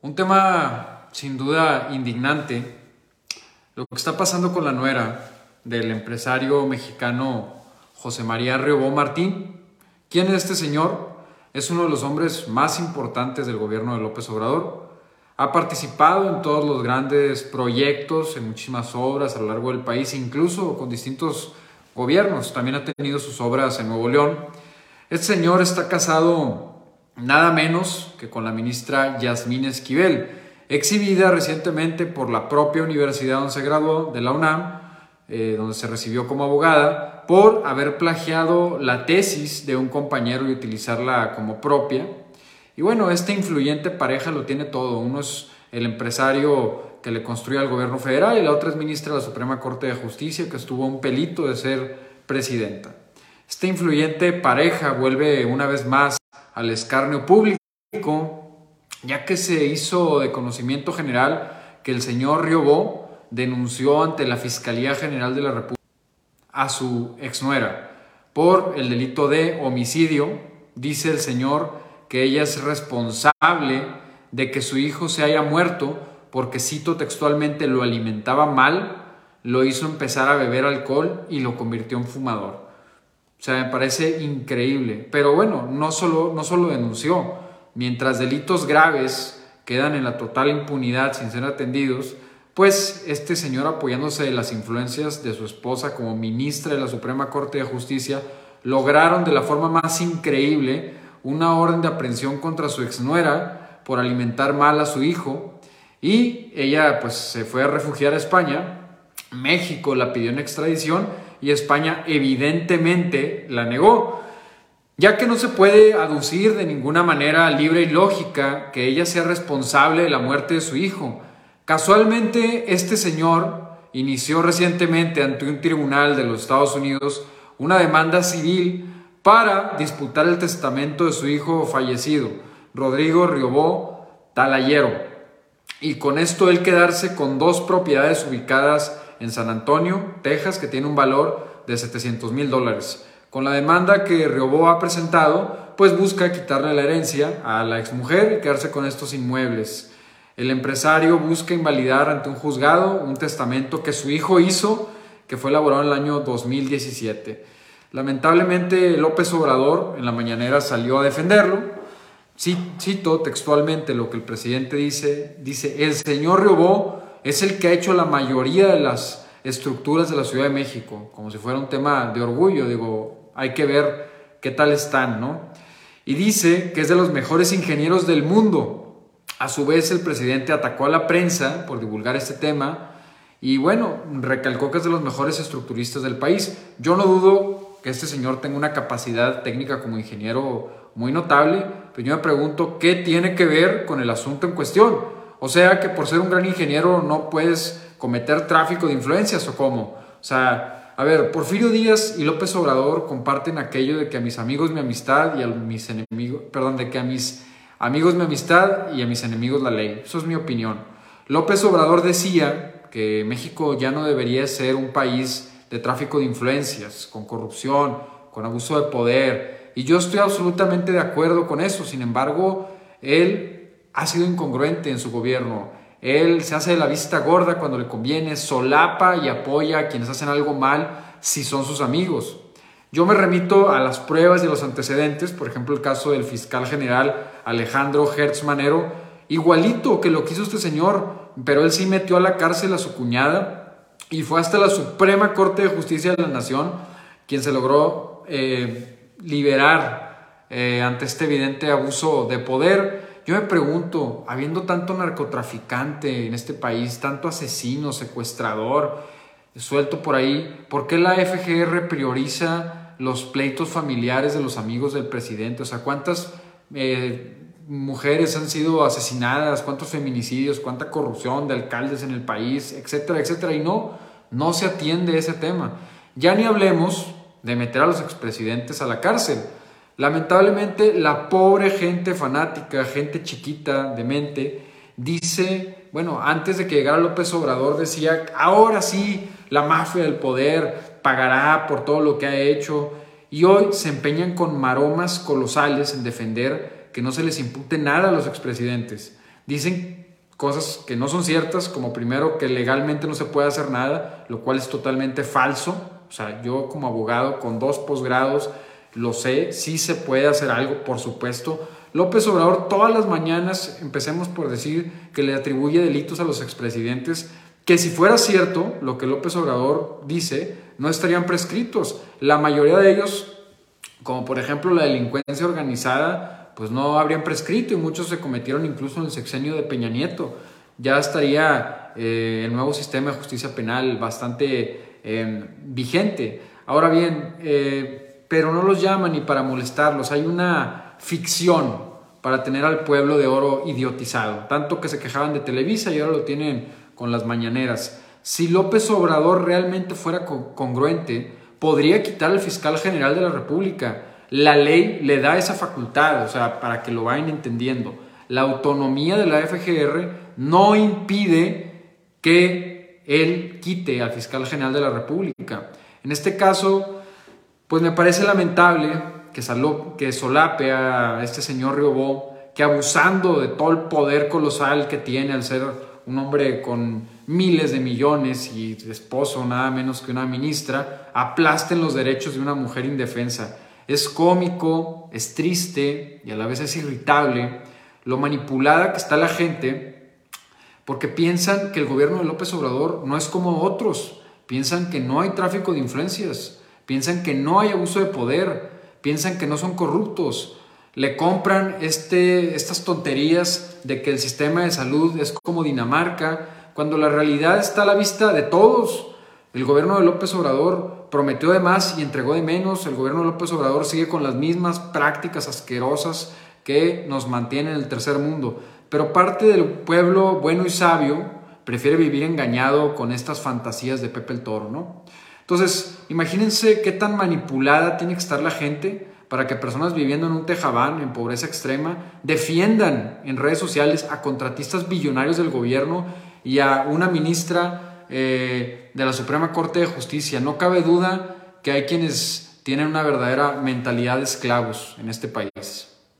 Un tema sin duda indignante, lo que está pasando con la nuera del empresario mexicano José María Riobó Martín. ¿Quién es este señor? Es uno de los hombres más importantes del gobierno de López Obrador. Ha participado en todos los grandes proyectos, en muchísimas obras a lo largo del país, incluso con distintos gobiernos. También ha tenido sus obras en Nuevo León. Este señor está casado nada menos que con la ministra Yasmín Esquivel, exhibida recientemente por la propia universidad donde se graduó, de la UNAM, eh, donde se recibió como abogada, por haber plagiado la tesis de un compañero y utilizarla como propia. Y bueno, esta influyente pareja lo tiene todo. Uno es el empresario que le construye al gobierno federal y la otra es ministra de la Suprema Corte de Justicia que estuvo un pelito de ser presidenta. Esta influyente pareja vuelve una vez más al escarnio público, ya que se hizo de conocimiento general que el señor Riobó denunció ante la Fiscalía General de la República a su exnuera por el delito de homicidio. Dice el señor que ella es responsable de que su hijo se haya muerto porque, cito textualmente, lo alimentaba mal, lo hizo empezar a beber alcohol y lo convirtió en fumador. O sea, me parece increíble. Pero bueno, no solo, no solo denunció. Mientras delitos graves quedan en la total impunidad sin ser atendidos, pues este señor apoyándose de las influencias de su esposa como ministra de la Suprema Corte de Justicia, lograron de la forma más increíble una orden de aprehensión contra su exnuera por alimentar mal a su hijo y ella pues se fue a refugiar a España. México la pidió en extradición y España evidentemente la negó, ya que no se puede aducir de ninguna manera libre y lógica que ella sea responsable de la muerte de su hijo. Casualmente, este señor inició recientemente ante un tribunal de los Estados Unidos una demanda civil para disputar el testamento de su hijo fallecido, Rodrigo Riobó Talayero, y con esto él quedarse con dos propiedades ubicadas en San Antonio, Texas, que tiene un valor de 700 mil dólares. Con la demanda que Riobó ha presentado, pues busca quitarle la herencia a la exmujer y quedarse con estos inmuebles. El empresario busca invalidar ante un juzgado un testamento que su hijo hizo, que fue elaborado en el año 2017. Lamentablemente López Obrador en la mañanera salió a defenderlo. Cito textualmente lo que el presidente dice, dice, el señor Riobó es el que ha hecho la mayoría de las estructuras de la Ciudad de México, como si fuera un tema de orgullo, digo, hay que ver qué tal están, ¿no? Y dice que es de los mejores ingenieros del mundo. A su vez, el presidente atacó a la prensa por divulgar este tema y bueno, recalcó que es de los mejores estructuristas del país. Yo no dudo que este señor tenga una capacidad técnica como ingeniero muy notable, pero yo me pregunto qué tiene que ver con el asunto en cuestión. O sea que por ser un gran ingeniero no puedes cometer tráfico de influencias o cómo. O sea, a ver, Porfirio Díaz y López Obrador comparten aquello de que a mis amigos mi amistad y a mis enemigos, perdón, de que a mis amigos mi amistad y a mis enemigos la ley. Eso es mi opinión. López Obrador decía que México ya no debería ser un país de tráfico de influencias, con corrupción, con abuso de poder. Y yo estoy absolutamente de acuerdo con eso. Sin embargo, él ha sido incongruente en su gobierno. Él se hace la vista gorda cuando le conviene, solapa y apoya a quienes hacen algo mal si son sus amigos. Yo me remito a las pruebas y los antecedentes, por ejemplo el caso del fiscal general Alejandro Hertz Manero, igualito que lo que hizo este señor, pero él sí metió a la cárcel a su cuñada y fue hasta la Suprema Corte de Justicia de la Nación quien se logró eh, liberar eh, ante este evidente abuso de poder yo me pregunto, habiendo tanto narcotraficante en este país, tanto asesino, secuestrador, suelto por ahí, ¿por qué la FGR prioriza los pleitos familiares de los amigos del presidente? O sea, ¿cuántas eh, mujeres han sido asesinadas? ¿Cuántos feminicidios? ¿Cuánta corrupción de alcaldes en el país? Etcétera, etcétera. Y no, no se atiende ese tema. Ya ni hablemos de meter a los expresidentes a la cárcel. Lamentablemente, la pobre gente fanática, gente chiquita, de mente, dice, bueno, antes de que llegara López Obrador decía, ahora sí, la mafia del poder pagará por todo lo que ha hecho, y hoy se empeñan con maromas colosales en defender que no se les impute nada a los expresidentes. Dicen cosas que no son ciertas, como primero que legalmente no se puede hacer nada, lo cual es totalmente falso. O sea, yo como abogado con dos posgrados lo sé, sí se puede hacer algo, por supuesto. López Obrador todas las mañanas, empecemos por decir que le atribuye delitos a los expresidentes, que si fuera cierto lo que López Obrador dice, no estarían prescritos. La mayoría de ellos, como por ejemplo la delincuencia organizada, pues no habrían prescrito y muchos se cometieron incluso en el sexenio de Peña Nieto. Ya estaría eh, el nuevo sistema de justicia penal bastante em, vigente. Ahora bien, eh, pero no los llaman ni para molestarlos. Hay una ficción para tener al pueblo de oro idiotizado. Tanto que se quejaban de Televisa y ahora lo tienen con las mañaneras. Si López Obrador realmente fuera congruente, podría quitar al fiscal general de la República. La ley le da esa facultad, o sea, para que lo vayan entendiendo. La autonomía de la FGR no impide que él quite al fiscal general de la República. En este caso, pues me parece lamentable que, que solape a este señor Riobó, que abusando de todo el poder colosal que tiene al ser un hombre con miles de millones y esposo nada menos que una ministra, aplasten los derechos de una mujer indefensa. Es cómico, es triste y a la vez es irritable lo manipulada que está la gente porque piensan que el gobierno de López Obrador no es como otros, piensan que no hay tráfico de influencias, piensan que no hay abuso de poder, piensan que no son corruptos, le compran este, estas tonterías de que el sistema de salud es como Dinamarca, cuando la realidad está a la vista de todos. El gobierno de López Obrador prometió de más y entregó de menos. El gobierno de López Obrador sigue con las mismas prácticas asquerosas que nos mantienen en el tercer mundo. Pero parte del pueblo bueno y sabio prefiere vivir engañado con estas fantasías de Pepe el Toro, ¿no? Entonces, imagínense qué tan manipulada tiene que estar la gente para que personas viviendo en un tejabán, en pobreza extrema, defiendan en redes sociales a contratistas billonarios del gobierno y a una ministra eh, de la Suprema Corte de Justicia. No cabe duda que hay quienes tienen una verdadera mentalidad de esclavos en este país.